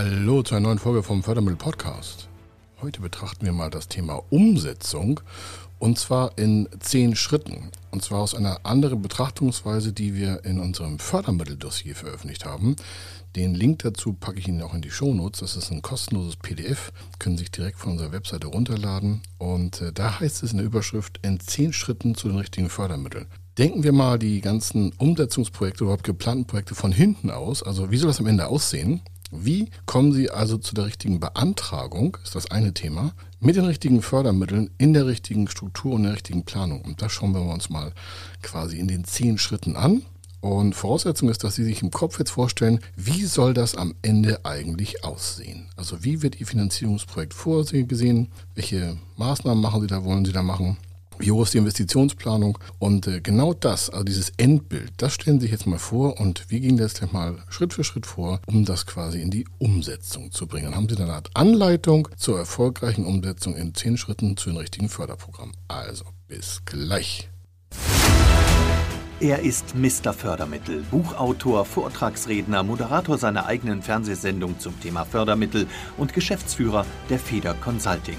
Hallo zu einer neuen Folge vom Fördermittel Podcast. Heute betrachten wir mal das Thema Umsetzung und zwar in zehn Schritten. Und zwar aus einer anderen Betrachtungsweise, die wir in unserem Fördermitteldossier veröffentlicht haben. Den Link dazu packe ich Ihnen auch in die Shownotes. Das ist ein kostenloses PDF, können Sie sich direkt von unserer Webseite runterladen. Und äh, da heißt es in der Überschrift in zehn Schritten zu den richtigen Fördermitteln. Denken wir mal die ganzen Umsetzungsprojekte, überhaupt geplanten Projekte von hinten aus. Also wie soll das am Ende aussehen? Wie kommen Sie also zu der richtigen Beantragung, ist das eine Thema, mit den richtigen Fördermitteln in der richtigen Struktur und der richtigen Planung? Und das schauen wir uns mal quasi in den zehn Schritten an. Und Voraussetzung ist, dass Sie sich im Kopf jetzt vorstellen, wie soll das am Ende eigentlich aussehen? Also wie wird Ihr Finanzierungsprojekt vorgesehen? Welche Maßnahmen machen Sie da, wollen Sie da machen? Wie hoch ist die Investitionsplanung und äh, genau das, also dieses Endbild, das stellen Sie sich jetzt mal vor und wir gehen jetzt mal Schritt für Schritt vor, um das quasi in die Umsetzung zu bringen. Dann haben Sie eine Art Anleitung zur erfolgreichen Umsetzung in zehn Schritten zu den richtigen Förderprogrammen. Also, bis gleich. Er ist Mr. Fördermittel, Buchautor, Vortragsredner, Moderator seiner eigenen Fernsehsendung zum Thema Fördermittel und Geschäftsführer der Feder Consulting.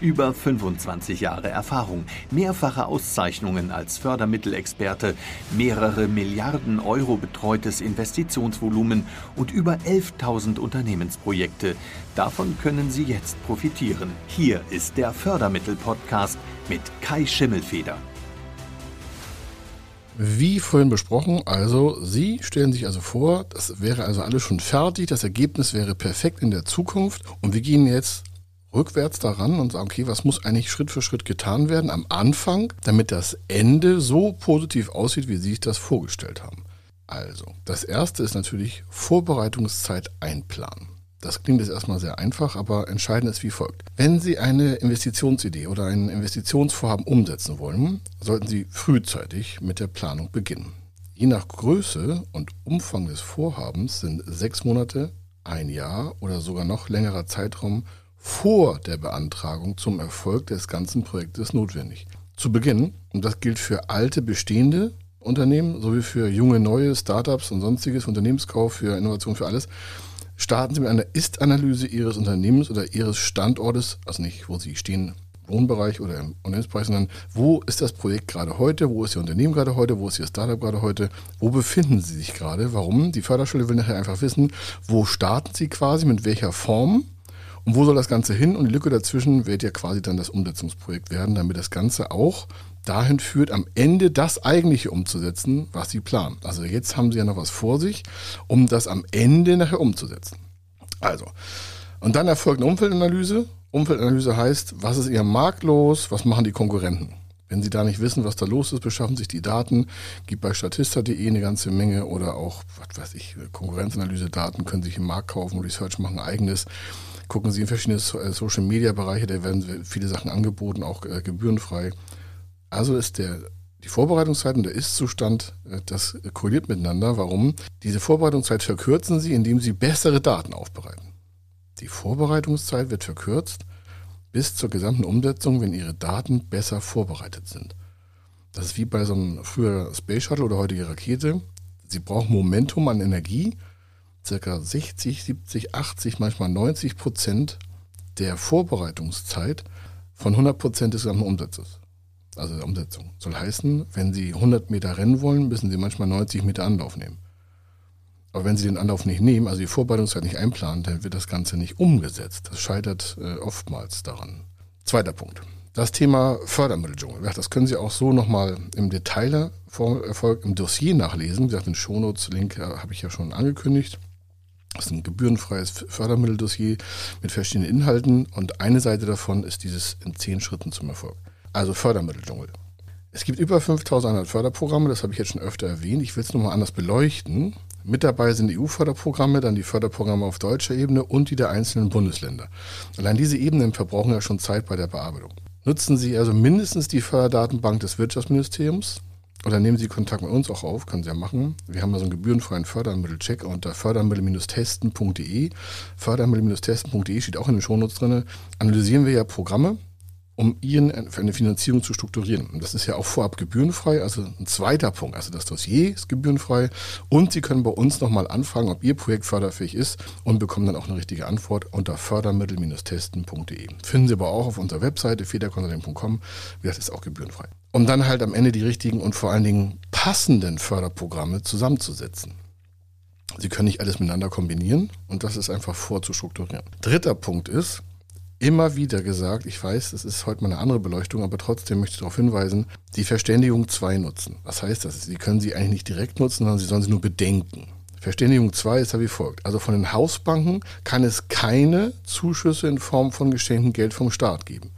Über 25 Jahre Erfahrung, mehrfache Auszeichnungen als Fördermittelexperte, mehrere Milliarden Euro betreutes Investitionsvolumen und über 11.000 Unternehmensprojekte. Davon können Sie jetzt profitieren. Hier ist der Fördermittel-Podcast mit Kai Schimmelfeder. Wie vorhin besprochen, also Sie stellen sich also vor, das wäre also alles schon fertig, das Ergebnis wäre perfekt in der Zukunft und wir gehen jetzt rückwärts daran und sagen, okay, was muss eigentlich Schritt für Schritt getan werden am Anfang, damit das Ende so positiv aussieht, wie Sie sich das vorgestellt haben. Also, das erste ist natürlich Vorbereitungszeit einplanen. Das klingt jetzt erstmal sehr einfach, aber entscheidend ist wie folgt. Wenn Sie eine Investitionsidee oder ein Investitionsvorhaben umsetzen wollen, sollten Sie frühzeitig mit der Planung beginnen. Je nach Größe und Umfang des Vorhabens sind sechs Monate, ein Jahr oder sogar noch längerer Zeitraum vor der Beantragung zum Erfolg des ganzen Projektes notwendig. Zu Beginn, und das gilt für alte bestehende Unternehmen sowie für junge neue Startups und sonstiges Unternehmenskauf, für Innovation, für alles, starten Sie mit einer Ist-Analyse Ihres Unternehmens oder Ihres Standortes, also nicht, wo Sie stehen, Wohnbereich oder im Unternehmensbereich, sondern wo ist das Projekt gerade heute, wo ist Ihr Unternehmen gerade heute, wo ist Ihr Startup gerade heute, wo befinden Sie sich gerade, warum? Die Förderstelle will nachher einfach wissen, wo starten Sie quasi, mit welcher Form und wo soll das Ganze hin? Und die Lücke dazwischen wird ja quasi dann das Umsetzungsprojekt werden, damit das Ganze auch dahin führt, am Ende das eigentliche umzusetzen, was Sie planen. Also jetzt haben Sie ja noch was vor sich, um das am Ende nachher umzusetzen. Also, und dann erfolgt eine Umfeldanalyse. Umfeldanalyse heißt, was ist Ihr Markt los, was machen die Konkurrenten? Wenn Sie da nicht wissen, was da los ist, beschaffen sich die Daten. Gibt bei statista.de eine ganze Menge oder auch, was weiß ich, Konkurrenzanalyse-Daten können sich im Markt kaufen, Research machen, eigenes. Gucken Sie in verschiedene äh, Social Media Bereiche, da werden viele Sachen angeboten, auch äh, gebührenfrei. Also ist der, die Vorbereitungszeit und der Ist-Zustand, äh, das korreliert miteinander. Warum? Diese Vorbereitungszeit verkürzen Sie, indem Sie bessere Daten aufbereiten. Die Vorbereitungszeit wird verkürzt bis zur gesamten Umsetzung, wenn Ihre Daten besser vorbereitet sind. Das ist wie bei so einem früher Space Shuttle oder heutige Rakete. Sie brauchen Momentum an Energie, circa 60, 70, 80, manchmal 90 Prozent der Vorbereitungszeit von 100 Prozent des gesamten Umsatzes. Also der Umsetzung. Soll heißen, wenn Sie 100 Meter rennen wollen, müssen Sie manchmal 90 Meter Anlauf nehmen. Aber wenn Sie den Anlauf nicht nehmen, also die Vorbereitungszeit nicht einplanen, dann wird das Ganze nicht umgesetzt. Das scheitert äh, oftmals daran. Zweiter Punkt. Das Thema Fördermitteldschungel. Das können Sie auch so nochmal im Detail Erfolg im Dossier nachlesen. Wie gesagt, den Shownotes-Link äh, habe ich ja schon angekündigt. Das ist ein gebührenfreies Fördermitteldossier mit verschiedenen Inhalten und eine Seite davon ist dieses in zehn Schritten zum Erfolg. Also Fördermitteldschungel. Es gibt über 5100 Förderprogramme, das habe ich jetzt schon öfter erwähnt. Ich will es nochmal anders beleuchten. Mit dabei sind EU-Förderprogramme, dann die Förderprogramme auf deutscher Ebene und die der einzelnen Bundesländer. Allein diese Ebenen verbrauchen ja schon Zeit bei der Bearbeitung. Nutzen Sie also mindestens die Förderdatenbank des Wirtschaftsministeriums oder nehmen Sie Kontakt mit uns auch auf, können Sie ja machen. Wir haben da so einen gebührenfreien Fördermittelcheck unter fördermittel-testen.de. Fördermittel-testen.de steht auch in den Shownotes drin. Analysieren wir ja Programme um Ihren eine Finanzierung zu strukturieren. Und das ist ja auch vorab gebührenfrei, also ein zweiter Punkt. Also das Dossier ist gebührenfrei und Sie können bei uns nochmal anfragen, ob Ihr Projekt förderfähig ist und bekommen dann auch eine richtige Antwort unter fördermittel-testen.de. Finden Sie aber auch auf unserer Webseite federconsulting.com. Wie gesagt, ist auch gebührenfrei. Um dann halt am Ende die richtigen und vor allen Dingen passenden Förderprogramme zusammenzusetzen. Sie können nicht alles miteinander kombinieren und das ist einfach vorzustrukturieren. Dritter Punkt ist, immer wieder gesagt, ich weiß, das ist heute mal eine andere Beleuchtung, aber trotzdem möchte ich darauf hinweisen, die Verständigung 2 nutzen. Was heißt das? Sie können sie eigentlich nicht direkt nutzen, sondern Sie sollen sie nur bedenken. Verständigung 2 ist ja wie folgt. Also von den Hausbanken kann es keine Zuschüsse in Form von geschenktem Geld vom Staat geben.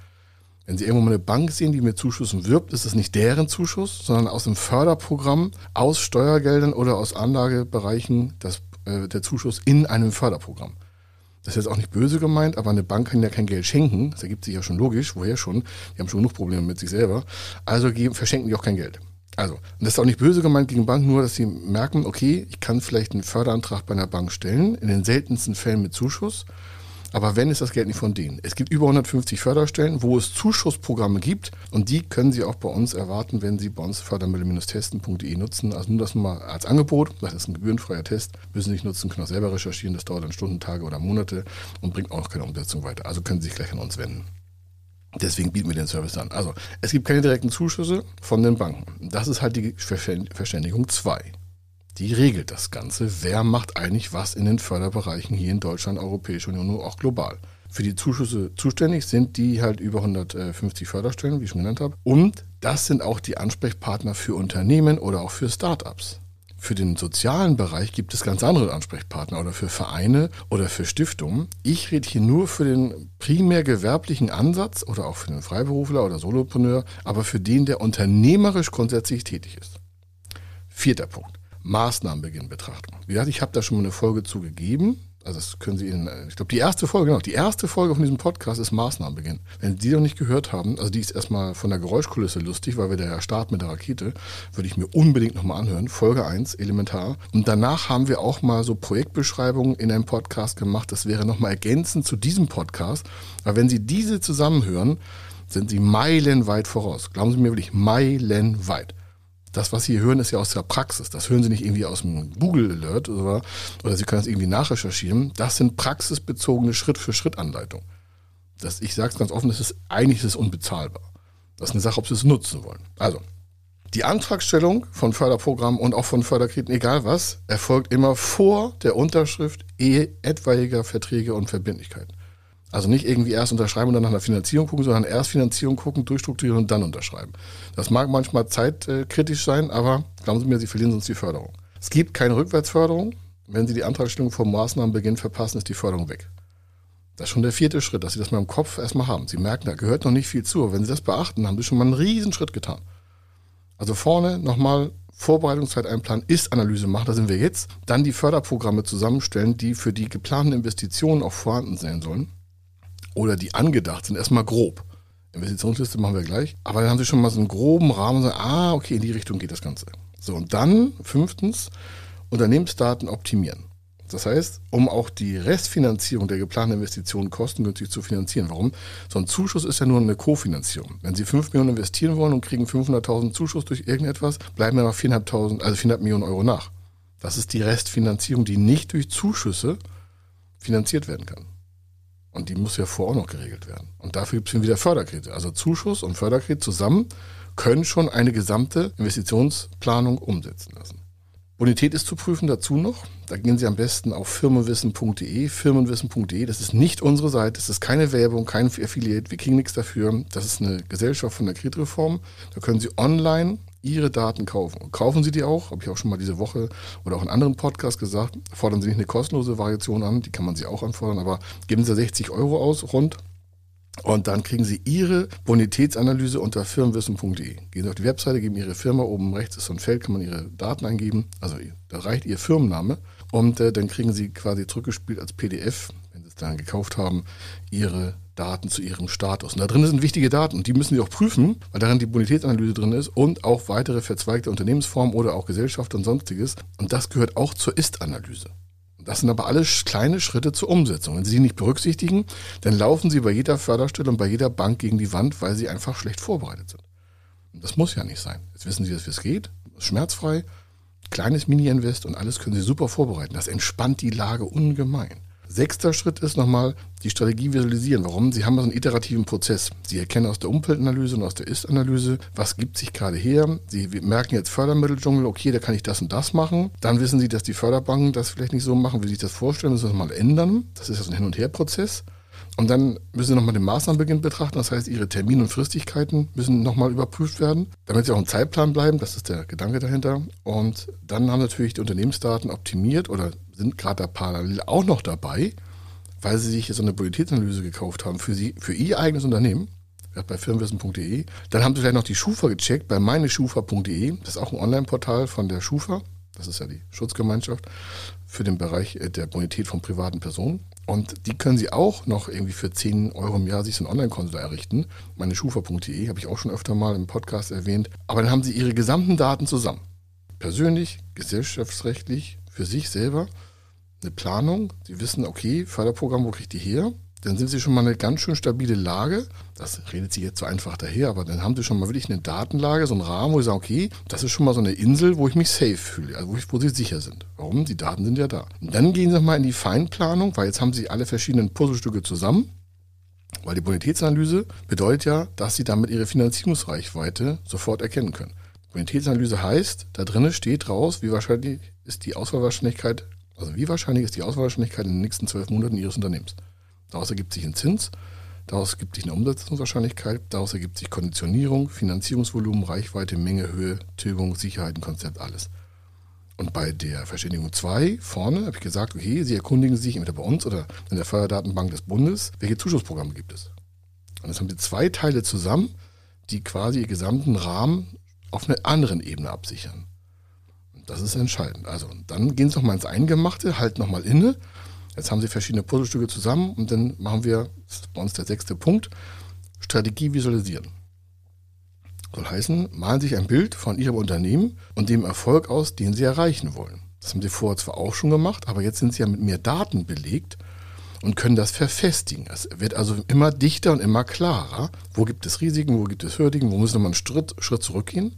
Wenn Sie irgendwo mal eine Bank sehen, die mit Zuschüssen wirbt, ist es nicht deren Zuschuss, sondern aus dem Förderprogramm, aus Steuergeldern oder aus Anlagebereichen das, äh, der Zuschuss in einem Förderprogramm. Das ist jetzt auch nicht böse gemeint, aber eine Bank kann ja kein Geld schenken. Das ergibt sich ja schon logisch. Woher schon? Die haben schon genug Probleme mit sich selber. Also geben, verschenken die auch kein Geld. Also, und das ist auch nicht böse gemeint gegen Banken, nur dass sie merken, okay, ich kann vielleicht einen Förderantrag bei einer Bank stellen, in den seltensten Fällen mit Zuschuss. Aber wenn, ist das Geld nicht von denen. Es gibt über 150 Förderstellen, wo es Zuschussprogramme gibt und die können Sie auch bei uns erwarten, wenn Sie bei uns fördermittel-testen.de nutzen. Also nur das mal als Angebot, das ist ein gebührenfreier Test, müssen Sie nicht nutzen, können auch selber recherchieren, das dauert dann Stunden, Tage oder Monate und bringt auch noch keine Umsetzung weiter. Also können Sie sich gleich an uns wenden. Deswegen bieten wir den Service an. Also, es gibt keine direkten Zuschüsse von den Banken. Das ist halt die Verständigung 2 die regelt das Ganze. Wer macht eigentlich was in den Förderbereichen hier in Deutschland, Europäische Union und auch global? Für die Zuschüsse zuständig sind die halt über 150 Förderstellen, wie ich schon genannt habe. Und das sind auch die Ansprechpartner für Unternehmen oder auch für Startups. Für den sozialen Bereich gibt es ganz andere Ansprechpartner oder für Vereine oder für Stiftungen. Ich rede hier nur für den primär gewerblichen Ansatz oder auch für den Freiberufler oder Solopreneur, aber für den, der unternehmerisch grundsätzlich tätig ist. Vierter Punkt. Maßnahmenbeginnbetrachtung. Wie gesagt, ich habe da schon mal eine Folge zugegeben. Also das können Sie in, ich glaube, die erste Folge, genau, die erste Folge von diesem Podcast ist Maßnahmenbeginn. Wenn Sie die noch nicht gehört haben, also die ist erstmal von der Geräuschkulisse lustig, weil wir da starten mit der Rakete, würde ich mir unbedingt nochmal anhören. Folge 1, elementar. Und danach haben wir auch mal so Projektbeschreibungen in einem Podcast gemacht. Das wäre nochmal ergänzend zu diesem Podcast. Aber wenn Sie diese zusammenhören, sind Sie meilenweit voraus. Glauben Sie mir wirklich, meilenweit das, was Sie hören, ist ja aus der Praxis. Das hören Sie nicht irgendwie aus dem Google Alert oder, oder Sie können es irgendwie nachrecherchieren. Das sind praxisbezogene Schritt-für-Schritt-Anleitungen. Das, ich sage es ganz offen, das ist, eigentlich ist es unbezahlbar. Das ist eine Sache, ob Sie es nutzen wollen. Also, die Antragstellung von Förderprogrammen und auch von Förderkrediten, egal was, erfolgt immer vor der Unterschrift etwaiger Verträge und Verbindlichkeiten. Also nicht irgendwie erst unterschreiben und dann nach der Finanzierung gucken, sondern erst Finanzierung gucken, durchstrukturieren und dann unterschreiben. Das mag manchmal zeitkritisch sein, aber glauben Sie mir, Sie verlieren sonst die Förderung. Es gibt keine Rückwärtsförderung. Wenn Sie die Antragstellung vom Maßnahmenbeginn verpassen, ist die Förderung weg. Das ist schon der vierte Schritt, dass Sie das mal im Kopf erstmal haben. Sie merken, da gehört noch nicht viel zu. Aber wenn Sie das beachten, haben Sie schon mal einen riesen Schritt getan. Also vorne nochmal Vorbereitungszeit einplanen, Ist-Analyse machen, da sind wir jetzt. Dann die Förderprogramme zusammenstellen, die für die geplanten Investitionen auch vorhanden sein sollen oder die angedacht sind, erstmal grob. Investitionsliste machen wir gleich. Aber dann haben Sie schon mal so einen groben Rahmen und sagen, ah, okay, in die Richtung geht das Ganze. So, und dann fünftens, Unternehmensdaten optimieren. Das heißt, um auch die Restfinanzierung der geplanten Investitionen kostengünstig zu finanzieren. Warum? So ein Zuschuss ist ja nur eine Kofinanzierung. Wenn Sie 5 Millionen investieren wollen und kriegen 500.000 Zuschuss durch irgendetwas, bleiben ja noch 4.500, also 400 Millionen Euro nach. Das ist die Restfinanzierung, die nicht durch Zuschüsse finanziert werden kann. Und die muss ja vorher auch noch geregelt werden. Und dafür gibt es wieder Förderkredite. Also Zuschuss und Förderkredit zusammen können schon eine gesamte Investitionsplanung umsetzen lassen. Bonität ist zu prüfen dazu noch. Da gehen Sie am besten auf firmenwissen.de, firmenwissen.de. Das ist nicht unsere Seite, das ist keine Werbung, kein Affiliate, wir kriegen nichts dafür. Das ist eine Gesellschaft von der Kreditreform. Da können Sie online Ihre Daten kaufen. Kaufen Sie die auch, habe ich auch schon mal diese Woche oder auch in anderen Podcasts gesagt, fordern Sie nicht eine kostenlose Variation an, die kann man Sie auch anfordern, aber geben Sie 60 Euro aus rund und dann kriegen Sie Ihre Bonitätsanalyse unter firmenwissen.de. Gehen Sie auf die Webseite, geben Ihre Firma, oben rechts ist so ein Feld, kann man Ihre Daten eingeben, also da reicht Ihr Firmenname und äh, dann kriegen Sie quasi zurückgespielt als PDF, wenn Sie es dann gekauft haben, Ihre Daten zu ihrem Status. Und da drin sind wichtige Daten und die müssen Sie auch prüfen, weil darin die Bonitätsanalyse drin ist und auch weitere verzweigte Unternehmensformen oder auch Gesellschaft und sonstiges. Und das gehört auch zur Ist-Analyse. Das sind aber alles kleine Schritte zur Umsetzung. Wenn Sie die nicht berücksichtigen, dann laufen Sie bei jeder Förderstelle und bei jeder Bank gegen die Wand, weil Sie einfach schlecht vorbereitet sind. Und das muss ja nicht sein. Jetzt wissen Sie, wie es geht, schmerzfrei, kleines Mini-Invest und alles können Sie super vorbereiten. Das entspannt die Lage ungemein. Sechster Schritt ist nochmal die Strategie visualisieren. Warum? Sie haben so einen iterativen Prozess. Sie erkennen aus der Umfeldanalyse und aus der Ist-Analyse, was gibt sich gerade her. Sie merken jetzt Fördermitteldschungel, okay, da kann ich das und das machen. Dann wissen Sie, dass die Förderbanken das vielleicht nicht so machen, wie Sie sich das vorstellen, müssen das mal ändern. Das ist also ein Hin- und Her-Prozess. Und dann müssen Sie nochmal den Maßnahmenbeginn betrachten. Das heißt, Ihre Termine und Fristigkeiten müssen nochmal überprüft werden, damit Sie auch im Zeitplan bleiben. Das ist der Gedanke dahinter. Und dann haben natürlich die Unternehmensdaten optimiert oder sind gerade parallel auch noch dabei, weil Sie sich so eine Bonitätsanalyse gekauft haben für, Sie, für Ihr eigenes Unternehmen bei firmenwissen.de. Dann haben Sie vielleicht noch die Schufa gecheckt bei meineschufa.de. Das ist auch ein Online-Portal von der Schufa. Das ist ja die Schutzgemeinschaft für den Bereich äh, der Bonität von privaten Personen. Und die können Sie auch noch irgendwie für 10 Euro im Jahr sich so ein Online-Konto errichten. Meine schufa.de habe ich auch schon öfter mal im Podcast erwähnt. Aber dann haben Sie Ihre gesamten Daten zusammen. Persönlich, gesellschaftsrechtlich, für sich selber. Eine Planung. Sie wissen, okay, Förderprogramm, wo kriege ich die her? dann sind sie schon mal eine ganz schön stabile Lage. Das redet sie jetzt so einfach daher, aber dann haben sie schon mal wirklich eine Datenlage, so einen Rahmen, wo sie sagen, okay, das ist schon mal so eine Insel, wo ich mich safe fühle, also wo, ich, wo sie sicher sind. Warum? Die Daten sind ja da. Und dann gehen sie nochmal in die Feinplanung, weil jetzt haben sie alle verschiedenen Puzzlestücke zusammen. Weil die Bonitätsanalyse bedeutet ja, dass sie damit ihre Finanzierungsreichweite sofort erkennen können. Bonitätsanalyse heißt, da drinnen steht raus, wie wahrscheinlich ist die Auswahlwahrscheinlichkeit, also wie wahrscheinlich ist die Auswahlwahrscheinlichkeit in den nächsten zwölf Monaten ihres Unternehmens. Daraus ergibt sich ein Zins, daraus ergibt sich eine Umsetzungswahrscheinlichkeit, daraus ergibt sich Konditionierung, Finanzierungsvolumen, Reichweite, Menge, Höhe, Tilgung, Sicherheiten, Konzept, alles. Und bei der Verständigung 2 vorne habe ich gesagt, okay, Sie erkundigen sich entweder bei uns oder in der Förderdatenbank des Bundes, welche Zuschussprogramme gibt es. Und jetzt haben Sie zwei Teile zusammen, die quasi Ihr gesamten Rahmen auf einer anderen Ebene absichern. Das ist entscheidend. Also dann gehen Sie nochmal ins Eingemachte, halten nochmal inne Jetzt haben Sie verschiedene Puzzlestücke zusammen und dann machen wir, das ist bei uns der sechste Punkt, Strategie visualisieren. Soll heißen, malen sich ein Bild von Ihrem Unternehmen und dem Erfolg aus, den Sie erreichen wollen. Das haben Sie vorher zwar auch schon gemacht, aber jetzt sind Sie ja mit mehr Daten belegt und können das verfestigen. Es wird also immer dichter und immer klarer. Wo gibt es Risiken, wo gibt es Hürden, wo müssen wir mal einen Schritt, Schritt zurückgehen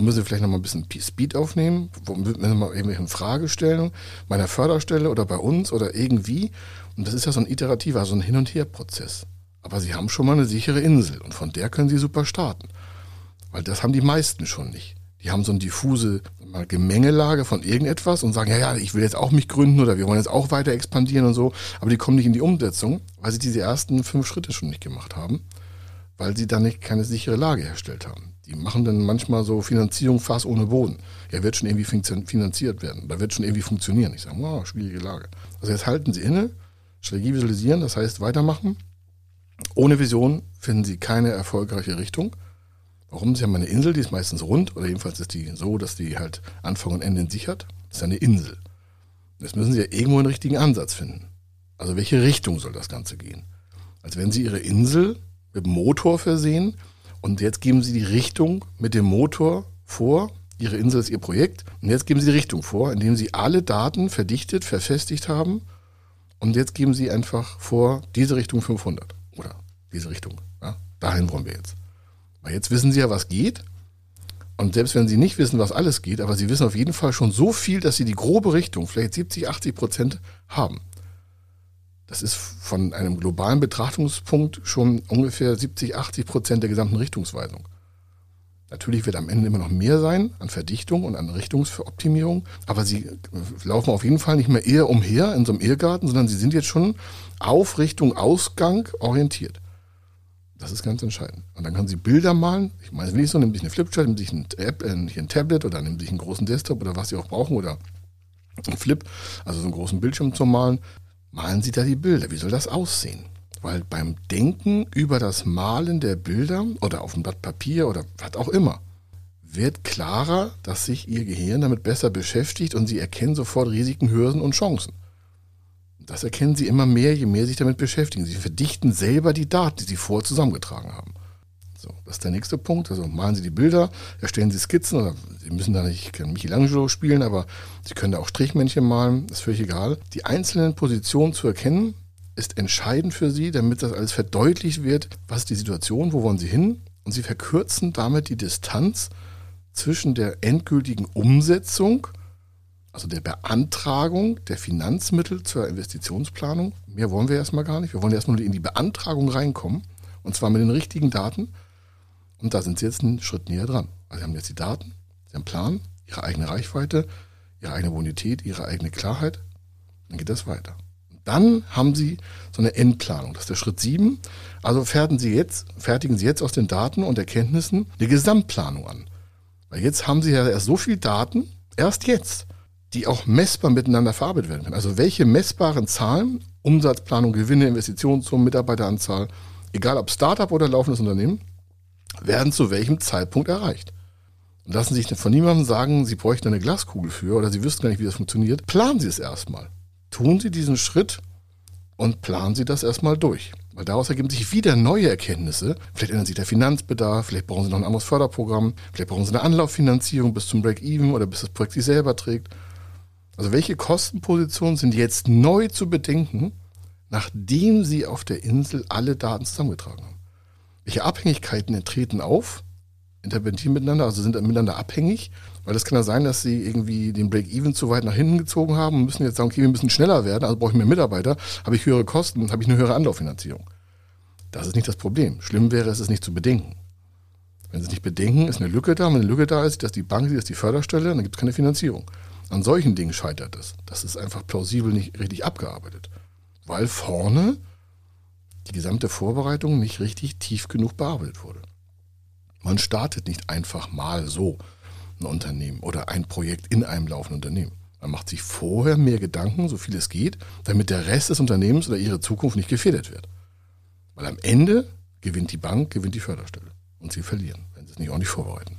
wo müssen Sie vielleicht noch mal ein bisschen Speed aufnehmen? Wo müssen wir mal irgendwelche Fragestellungen meiner Förderstelle oder bei uns oder irgendwie? Und das ist ja so ein iterativer, so ein Hin- und Her-Prozess. Aber Sie haben schon mal eine sichere Insel und von der können Sie super starten. Weil das haben die meisten schon nicht. Die haben so eine diffuse mal Gemengelage von irgendetwas und sagen, ja, ja, ich will jetzt auch mich gründen oder wir wollen jetzt auch weiter expandieren und so. Aber die kommen nicht in die Umsetzung, weil sie diese ersten fünf Schritte schon nicht gemacht haben, weil sie da nicht keine sichere Lage hergestellt haben. Die machen dann manchmal so Finanzierung fast ohne Boden. Er wird schon irgendwie finanziert werden. Da wird schon irgendwie funktionieren. Ich sage, wow, schwierige Lage. Also jetzt halten Sie inne, Strategie visualisieren, das heißt weitermachen. Ohne Vision finden Sie keine erfolgreiche Richtung. Warum? Sie haben eine Insel, die ist meistens rund, oder jedenfalls ist die so, dass die halt Anfang und Ende sichert. Das ist eine Insel. Jetzt müssen Sie ja irgendwo einen richtigen Ansatz finden. Also welche Richtung soll das Ganze gehen? Als wenn Sie Ihre Insel mit Motor versehen und jetzt geben Sie die Richtung mit dem Motor vor. Ihre Insel ist Ihr Projekt. Und jetzt geben Sie die Richtung vor, indem Sie alle Daten verdichtet, verfestigt haben. Und jetzt geben Sie einfach vor, diese Richtung 500 oder diese Richtung. Ja, dahin wollen wir jetzt. Weil jetzt wissen Sie ja, was geht. Und selbst wenn Sie nicht wissen, was alles geht, aber Sie wissen auf jeden Fall schon so viel, dass Sie die grobe Richtung, vielleicht 70, 80 Prozent haben. Das ist von einem globalen Betrachtungspunkt schon ungefähr 70, 80 Prozent der gesamten Richtungsweisung. Natürlich wird am Ende immer noch mehr sein an Verdichtung und an Richtungsoptimierung, aber sie laufen auf jeden Fall nicht mehr eher umher in so einem Irrgarten, sondern sie sind jetzt schon auf Richtung Ausgang orientiert. Das ist ganz entscheidend. Und dann können Sie Bilder malen. Ich meine, wenn ich so, nehmen sich eine Flipchart, nehmen sich ein, App, äh, ein Tablet oder nehmen sich einen großen Desktop oder was Sie auch brauchen oder ein Flip, also so einen großen Bildschirm zum Malen malen Sie da die Bilder. Wie soll das aussehen? Weil beim Denken über das Malen der Bilder oder auf dem Blatt Papier oder was auch immer, wird klarer, dass sich Ihr Gehirn damit besser beschäftigt und Sie erkennen sofort Risiken, Hürden und Chancen. Das erkennen Sie immer mehr, je mehr Sie sich damit beschäftigen. Sie verdichten selber die Daten, die Sie vorher zusammengetragen haben. Das ist der nächste Punkt. Also malen Sie die Bilder, erstellen Sie Skizzen oder Sie müssen da nicht Michelangelo spielen, aber Sie können da auch Strichmännchen malen, das ist völlig egal. Die einzelnen Positionen zu erkennen, ist entscheidend für Sie, damit das alles verdeutlicht wird, was ist die Situation, wo wollen Sie hin und Sie verkürzen damit die Distanz zwischen der endgültigen Umsetzung, also der Beantragung der Finanzmittel zur Investitionsplanung. Mehr wollen wir erstmal gar nicht. Wir wollen erstmal in die Beantragung reinkommen und zwar mit den richtigen Daten und da sind sie jetzt einen Schritt näher dran. Also sie haben jetzt die Daten, sie haben Plan, ihre eigene Reichweite, ihre eigene Bonität, ihre eigene Klarheit. Dann geht das weiter. Und dann haben sie so eine Endplanung. Das ist der Schritt sieben. Also fertigen sie jetzt, fertigen sie jetzt aus den Daten und Erkenntnissen eine Gesamtplanung an. Weil jetzt haben sie ja erst so viel Daten, erst jetzt, die auch messbar miteinander verarbeitet werden können. Also welche messbaren Zahlen, Umsatzplanung, Gewinne, Investitionssummen, Mitarbeiteranzahl, egal ob Startup oder laufendes Unternehmen, werden zu welchem Zeitpunkt erreicht. Und lassen Sie sich von niemandem sagen, Sie bräuchten eine Glaskugel für oder Sie wüssten gar nicht, wie das funktioniert. Planen Sie es erstmal. Tun Sie diesen Schritt und planen Sie das erstmal durch. Weil daraus ergeben sich wieder neue Erkenntnisse. Vielleicht ändert sich der Finanzbedarf, vielleicht brauchen Sie noch ein anderes Förderprogramm, vielleicht brauchen Sie eine Anlauffinanzierung bis zum Break-Even oder bis das Projekt sich selber trägt. Also welche Kostenpositionen sind jetzt neu zu bedenken, nachdem Sie auf der Insel alle Daten zusammengetragen haben? Welche Abhängigkeiten treten auf, interpretieren miteinander, also sind miteinander abhängig, weil es kann ja sein, dass sie irgendwie den Break-Even zu weit nach hinten gezogen haben und müssen jetzt sagen, okay, wir müssen schneller werden, also brauche ich mehr Mitarbeiter, habe ich höhere Kosten, habe ich eine höhere Anlauffinanzierung. Das ist nicht das Problem. Schlimm wäre es, es nicht zu bedenken. Wenn Sie es nicht bedenken, ist eine Lücke da. Wenn eine Lücke da ist, dass die Bank sieht, dass die Förderstelle, dann gibt es keine Finanzierung. An solchen Dingen scheitert es. Das ist einfach plausibel nicht richtig abgearbeitet. Weil vorne die gesamte Vorbereitung nicht richtig tief genug bearbeitet wurde. Man startet nicht einfach mal so ein Unternehmen oder ein Projekt in einem laufenden Unternehmen. Man macht sich vorher mehr Gedanken, so viel es geht, damit der Rest des Unternehmens oder ihre Zukunft nicht gefährdet wird. Weil am Ende gewinnt die Bank, gewinnt die Förderstelle. Und sie verlieren, wenn sie es nicht ordentlich vorbereiten.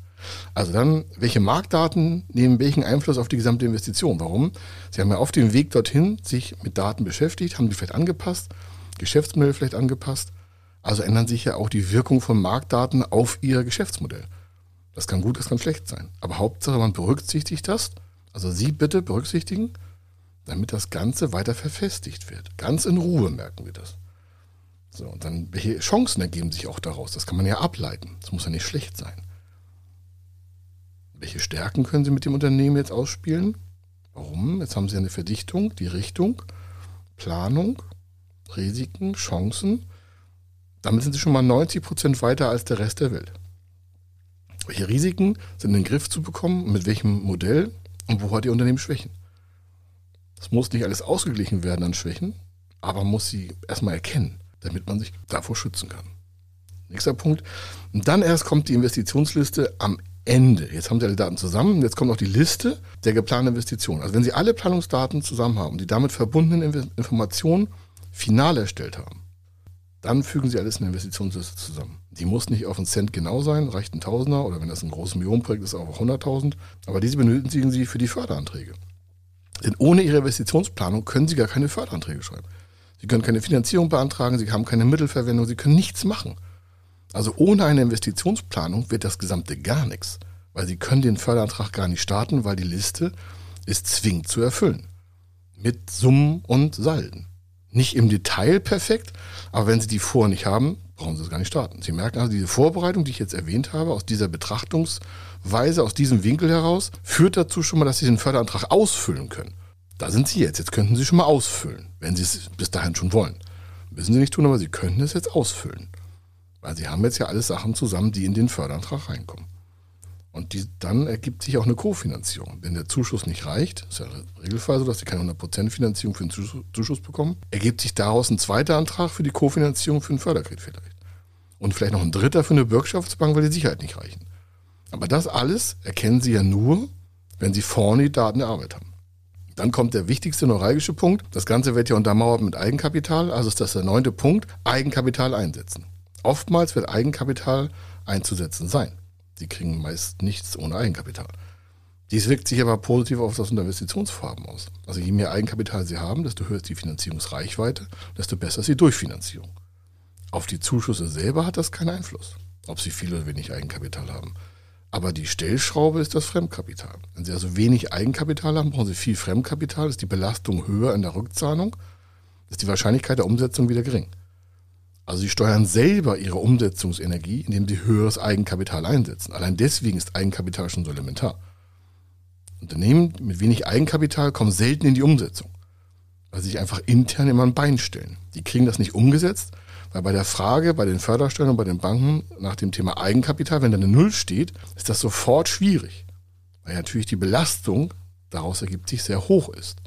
Also dann, welche Marktdaten nehmen welchen Einfluss auf die gesamte Investition? Warum? Sie haben ja auf dem Weg dorthin sich mit Daten beschäftigt, haben die vielleicht angepasst Geschäftsmodell vielleicht angepasst. Also ändern sich ja auch die Wirkung von Marktdaten auf ihr Geschäftsmodell. Das kann gut, das kann schlecht sein. Aber Hauptsache, man berücksichtigt das. Also Sie bitte berücksichtigen, damit das Ganze weiter verfestigt wird. Ganz in Ruhe merken wir das. So, und dann, welche Chancen ergeben sich auch daraus? Das kann man ja ableiten. Das muss ja nicht schlecht sein. Welche Stärken können Sie mit dem Unternehmen jetzt ausspielen? Warum? Jetzt haben Sie eine Verdichtung, die Richtung, Planung, Risiken, Chancen. Damit sind sie schon mal 90 Prozent weiter als der Rest der Welt. Welche Risiken sind in den Griff zu bekommen, mit welchem Modell und wo hat Ihr Unternehmen Schwächen? Das muss nicht alles ausgeglichen werden an Schwächen, aber muss sie erstmal erkennen, damit man sich davor schützen kann. Nächster Punkt. Und dann erst kommt die Investitionsliste am Ende. Jetzt haben Sie alle Daten zusammen. Jetzt kommt noch die Liste der geplanten Investitionen. Also wenn Sie alle Planungsdaten zusammen haben, die damit verbundenen Informationen final erstellt haben, dann fügen Sie alles in der Investitionsliste zusammen. Die muss nicht auf einen Cent genau sein, reicht ein Tausender oder wenn das ein großes Millionenprojekt ist, auch 100.000. Aber diese benötigen Sie für die Förderanträge. Denn ohne Ihre Investitionsplanung können Sie gar keine Förderanträge schreiben. Sie können keine Finanzierung beantragen, Sie haben keine Mittelverwendung, Sie können nichts machen. Also ohne eine Investitionsplanung wird das Gesamte gar nichts, weil Sie können den Förderantrag gar nicht starten, weil die Liste ist zwingend zu erfüllen. Mit Summen und Salden. Nicht im Detail perfekt, aber wenn Sie die vor nicht haben, brauchen Sie es gar nicht starten. Sie merken also, diese Vorbereitung, die ich jetzt erwähnt habe, aus dieser Betrachtungsweise, aus diesem Winkel heraus, führt dazu schon mal, dass Sie den Förderantrag ausfüllen können. Da sind Sie jetzt. Jetzt könnten Sie schon mal ausfüllen, wenn Sie es bis dahin schon wollen. Müssen Sie nicht tun, aber Sie könnten es jetzt ausfüllen. Weil Sie haben jetzt ja alles Sachen zusammen, die in den Förderantrag reinkommen. Und die, dann ergibt sich auch eine Kofinanzierung. Wenn der Zuschuss nicht reicht, ist ja Regelfall so, dass sie keine 100% Finanzierung für den Zuschuss bekommen, ergibt sich daraus ein zweiter Antrag für die Kofinanzierung für einen Förderkredit vielleicht. Und vielleicht noch ein dritter für eine Bürgschaftsbank, weil die Sicherheit nicht reichen. Aber das alles erkennen Sie ja nur, wenn Sie vorne die Daten der Arbeit haben. Dann kommt der wichtigste neuralgische Punkt. Das Ganze wird ja untermauert mit Eigenkapital. Also ist das der neunte Punkt. Eigenkapital einsetzen. Oftmals wird Eigenkapital einzusetzen sein. Sie kriegen meist nichts ohne Eigenkapital. Dies wirkt sich aber positiv auf das Investitionsvorhaben aus. Also je mehr Eigenkapital Sie haben, desto höher ist die Finanzierungsreichweite, desto besser ist die Durchfinanzierung. Auf die Zuschüsse selber hat das keinen Einfluss, ob Sie viel oder wenig Eigenkapital haben. Aber die Stellschraube ist das Fremdkapital. Wenn Sie also wenig Eigenkapital haben, brauchen Sie viel Fremdkapital, ist die Belastung höher in der Rückzahlung, ist die Wahrscheinlichkeit der Umsetzung wieder gering. Also Sie steuern selber Ihre Umsetzungsenergie, indem Sie höheres Eigenkapital einsetzen. Allein deswegen ist Eigenkapital schon so elementar. Unternehmen mit wenig Eigenkapital kommen selten in die Umsetzung, weil sie sich einfach intern immer ein Bein stellen. Die kriegen das nicht umgesetzt, weil bei der Frage bei den Förderstellen und bei den Banken nach dem Thema Eigenkapital, wenn da eine Null steht, ist das sofort schwierig, weil natürlich die Belastung daraus ergibt sich sehr hoch ist.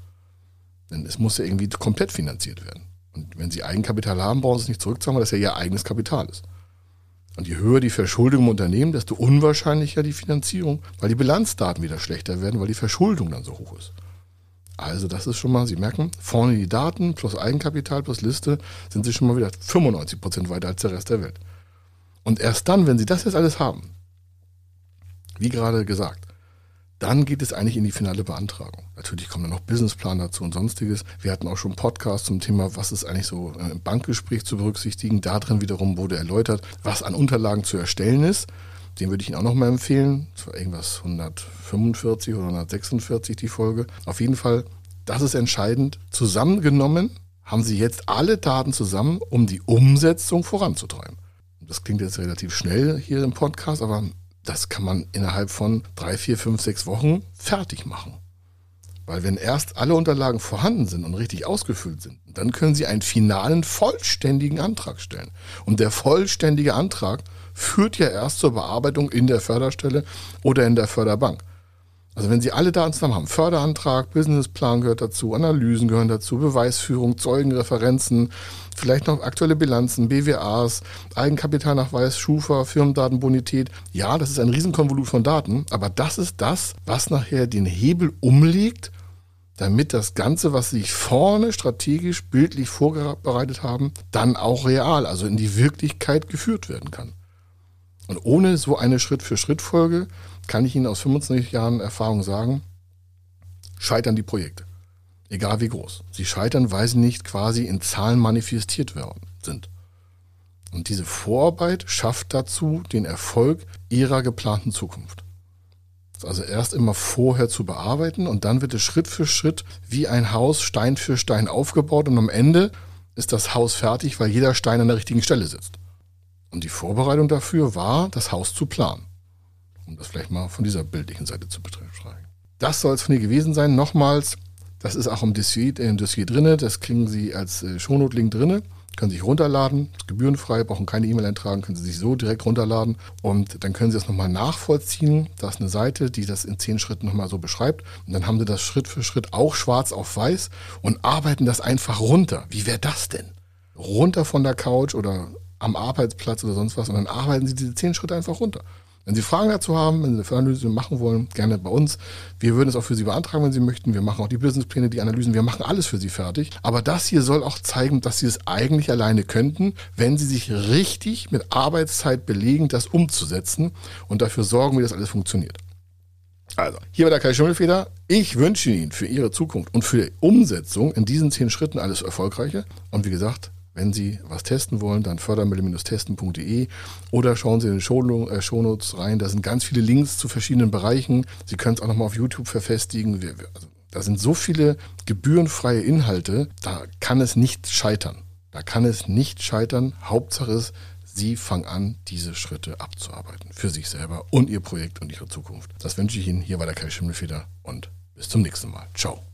Denn es muss ja irgendwie komplett finanziert werden. Und wenn sie Eigenkapital haben, brauchen sie es nicht zurückzahlen, weil das ja ihr eigenes Kapital ist. Und je höher die Verschuldung im Unternehmen, desto unwahrscheinlicher die Finanzierung, weil die Bilanzdaten wieder schlechter werden, weil die Verschuldung dann so hoch ist. Also das ist schon mal, Sie merken, vorne die Daten plus Eigenkapital plus Liste sind Sie schon mal wieder 95 Prozent weiter als der Rest der Welt. Und erst dann, wenn Sie das jetzt alles haben, wie gerade gesagt, dann geht es eigentlich in die finale Beantragung. Natürlich kommen dann noch Businessplan dazu und sonstiges. Wir hatten auch schon Podcasts zum Thema, was ist eigentlich so im Bankgespräch zu berücksichtigen. Da drin wiederum wurde erläutert, was an Unterlagen zu erstellen ist. Den würde ich Ihnen auch noch mal empfehlen. Das war irgendwas 145 oder 146 die Folge. Auf jeden Fall, das ist entscheidend. Zusammengenommen haben Sie jetzt alle Daten zusammen, um die Umsetzung voranzutreiben. Das klingt jetzt relativ schnell hier im Podcast, aber das kann man innerhalb von drei, vier, fünf, sechs Wochen fertig machen. Weil wenn erst alle Unterlagen vorhanden sind und richtig ausgefüllt sind, dann können Sie einen finalen, vollständigen Antrag stellen. Und der vollständige Antrag führt ja erst zur Bearbeitung in der Förderstelle oder in der Förderbank. Also wenn Sie alle Daten zusammen haben, Förderantrag, Businessplan gehört dazu, Analysen gehören dazu, Beweisführung, Zeugenreferenzen, vielleicht noch aktuelle Bilanzen, BWAs, Eigenkapitalnachweis, Schufa, Firmendatenbonität. Ja, das ist ein Riesenkonvolut von Daten, aber das ist das, was nachher den Hebel umlegt, damit das Ganze, was Sie sich vorne strategisch, bildlich vorbereitet haben, dann auch real, also in die Wirklichkeit geführt werden kann. Und ohne so eine Schritt-für-Schritt-Folge kann ich Ihnen aus 25 Jahren Erfahrung sagen, scheitern die Projekte. Egal wie groß. Sie scheitern, weil sie nicht quasi in Zahlen manifestiert werden, sind. Und diese Vorarbeit schafft dazu den Erfolg ihrer geplanten Zukunft. Also erst immer vorher zu bearbeiten und dann wird es Schritt für Schritt wie ein Haus Stein für Stein aufgebaut und am Ende ist das Haus fertig, weil jeder Stein an der richtigen Stelle sitzt. Und die Vorbereitung dafür war, das Haus zu planen um das vielleicht mal von dieser bildlichen Seite zu betrachten. Das soll es von hier gewesen sein. Nochmals, das ist auch im Dossier, äh, im Dossier drin. Das kriegen Sie als äh, Shownote-Link drin. Können Sie sich runterladen, ist gebührenfrei, brauchen keine E-Mail eintragen, können Sie sich so direkt runterladen und dann können Sie das nochmal nachvollziehen. Da ist eine Seite, die das in zehn Schritten nochmal so beschreibt und dann haben Sie das Schritt für Schritt auch schwarz auf weiß und arbeiten das einfach runter. Wie wäre das denn? Runter von der Couch oder am Arbeitsplatz oder sonst was und dann arbeiten Sie diese zehn Schritte einfach runter. Wenn Sie Fragen dazu haben, wenn Sie eine Förderanalyse machen wollen, gerne bei uns. Wir würden es auch für Sie beantragen, wenn Sie möchten. Wir machen auch die Businesspläne, die Analysen. Wir machen alles für Sie fertig. Aber das hier soll auch zeigen, dass Sie es eigentlich alleine könnten, wenn Sie sich richtig mit Arbeitszeit belegen, das umzusetzen und dafür sorgen, wie das alles funktioniert. Also, hier war der Kai Schimmelfeder. Ich wünsche Ihnen für Ihre Zukunft und für die Umsetzung in diesen zehn Schritten alles Erfolgreiche. Und wie gesagt, wenn Sie was testen wollen, dann fördermittel-testen.de oder schauen Sie in den äh, Shownotes rein. Da sind ganz viele Links zu verschiedenen Bereichen. Sie können es auch nochmal auf YouTube verfestigen. Wir, also, da sind so viele gebührenfreie Inhalte, da kann es nicht scheitern. Da kann es nicht scheitern. Hauptsache ist, Sie fangen an, diese Schritte abzuarbeiten. Für sich selber und Ihr Projekt und Ihre Zukunft. Das wünsche ich Ihnen. Hier war der Kai Schimmelfeder und bis zum nächsten Mal. Ciao.